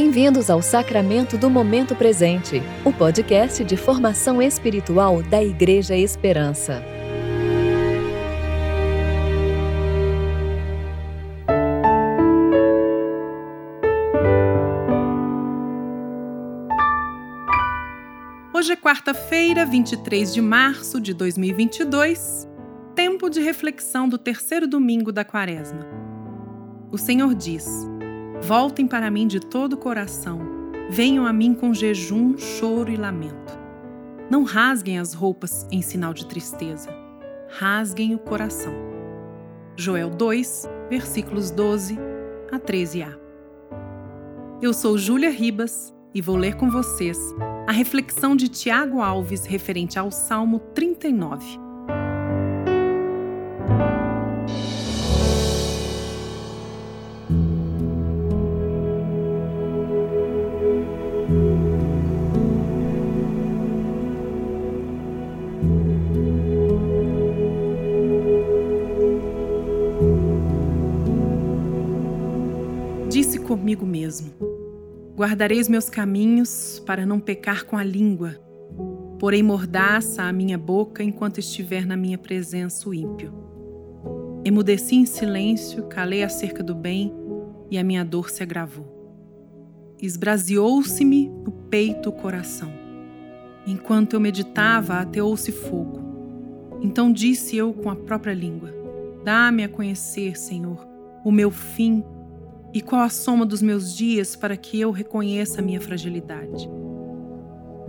Bem-vindos ao Sacramento do Momento Presente, o podcast de formação espiritual da Igreja Esperança. Hoje é quarta-feira, 23 de março de 2022, tempo de reflexão do terceiro domingo da quaresma. O Senhor diz. Voltem para mim de todo o coração. Venham a mim com jejum, choro e lamento. Não rasguem as roupas em sinal de tristeza. Rasguem o coração. Joel 2, versículos 12 a 13a. Eu sou Júlia Ribas e vou ler com vocês a reflexão de Tiago Alves referente ao Salmo 39. Mesmo: os meus caminhos para não pecar com a língua, porém mordaça a minha boca enquanto estiver na minha presença o ímpio. Emudeci em silêncio, calei acerca do bem e a minha dor se agravou. Esbraseou-se-me no peito o coração. Enquanto eu meditava, ateou-se fogo. Então disse eu com a própria língua: Dá-me a conhecer, Senhor, o meu fim e qual a soma dos meus dias para que eu reconheça a minha fragilidade.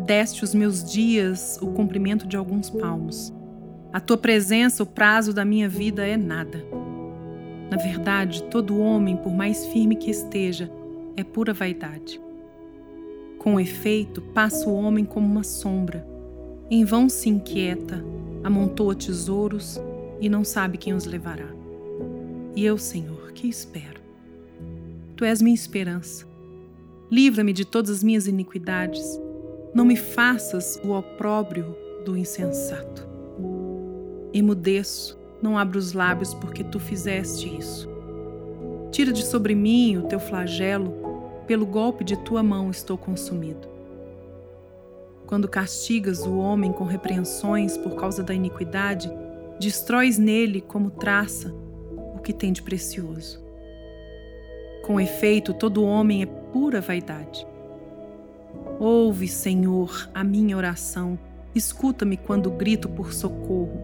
Deste os meus dias o comprimento de alguns palmos. A tua presença, o prazo da minha vida é nada. Na verdade, todo homem, por mais firme que esteja, é pura vaidade. Com efeito, passa o homem como uma sombra. Em vão se inquieta, amontoa tesouros e não sabe quem os levará. E eu, Senhor, que espero? Tu és minha esperança. Livra-me de todas as minhas iniquidades. Não me faças o opróbrio do insensato. Emudeço, não abro os lábios porque tu fizeste isso. Tira de sobre mim o teu flagelo, pelo golpe de tua mão estou consumido. Quando castigas o homem com repreensões por causa da iniquidade, destróis nele como traça o que tem de precioso. Com efeito, todo homem é pura vaidade. Ouve, Senhor, a minha oração, escuta-me quando grito por socorro.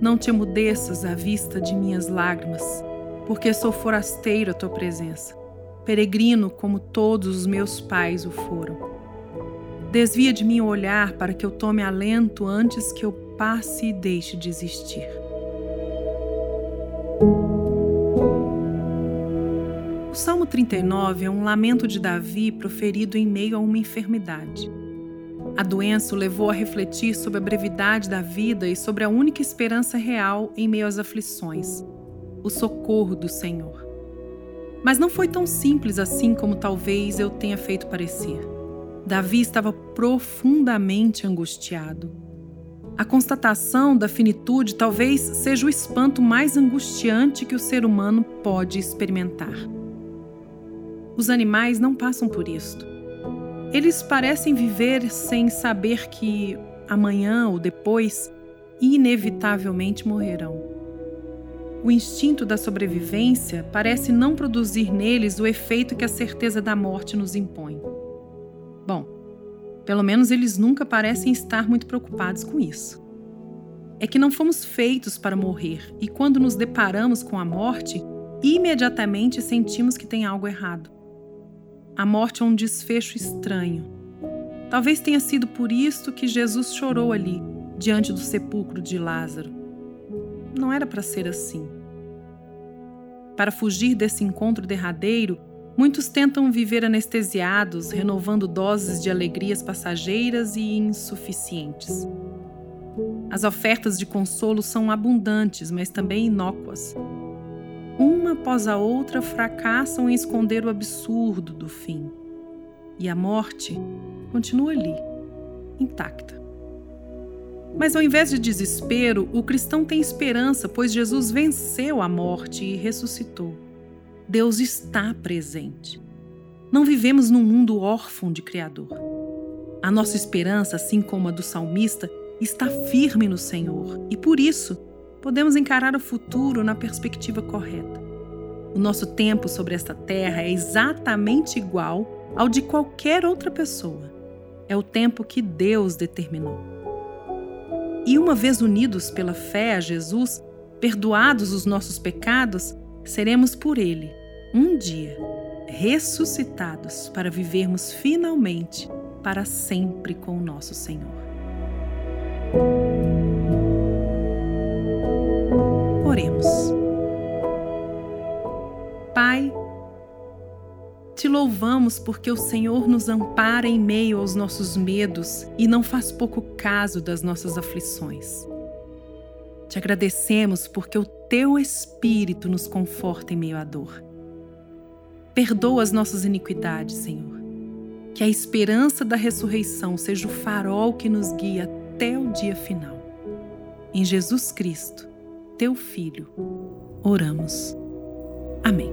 Não te emudeças à vista de minhas lágrimas, porque sou forasteiro à tua presença, peregrino como todos os meus pais o foram. Desvia de mim o olhar para que eu tome alento antes que eu passe e deixe de existir. O Salmo 39 é um lamento de Davi proferido em meio a uma enfermidade. A doença o levou a refletir sobre a brevidade da vida e sobre a única esperança real em meio às aflições o socorro do Senhor. Mas não foi tão simples assim como talvez eu tenha feito parecer. Davi estava profundamente angustiado. A constatação da finitude talvez seja o espanto mais angustiante que o ser humano pode experimentar. Os animais não passam por isto. Eles parecem viver sem saber que amanhã ou depois inevitavelmente morrerão. O instinto da sobrevivência parece não produzir neles o efeito que a certeza da morte nos impõe. Bom, pelo menos eles nunca parecem estar muito preocupados com isso. É que não fomos feitos para morrer e quando nos deparamos com a morte, imediatamente sentimos que tem algo errado. A morte é um desfecho estranho. Talvez tenha sido por isso que Jesus chorou ali, diante do sepulcro de Lázaro. Não era para ser assim. Para fugir desse encontro derradeiro, muitos tentam viver anestesiados, renovando doses de alegrias passageiras e insuficientes. As ofertas de consolo são abundantes, mas também inócuas uma após a outra fracassam em esconder o absurdo do fim. E a morte continua ali, intacta. Mas ao invés de desespero, o cristão tem esperança, pois Jesus venceu a morte e ressuscitou. Deus está presente. Não vivemos num mundo órfão de Criador. A nossa esperança, assim como a do salmista, está firme no Senhor e por isso podemos encarar o futuro na perspectiva correta. O nosso tempo sobre esta terra é exatamente igual ao de qualquer outra pessoa. É o tempo que Deus determinou. E uma vez unidos pela fé a Jesus, perdoados os nossos pecados, seremos por Ele, um dia, ressuscitados para vivermos finalmente para sempre com o nosso Senhor. Louvamos porque o Senhor nos ampara em meio aos nossos medos e não faz pouco caso das nossas aflições. Te agradecemos porque o teu Espírito nos conforta em meio à dor. Perdoa as nossas iniquidades, Senhor. Que a esperança da ressurreição seja o farol que nos guia até o dia final. Em Jesus Cristo, teu Filho, oramos. Amém.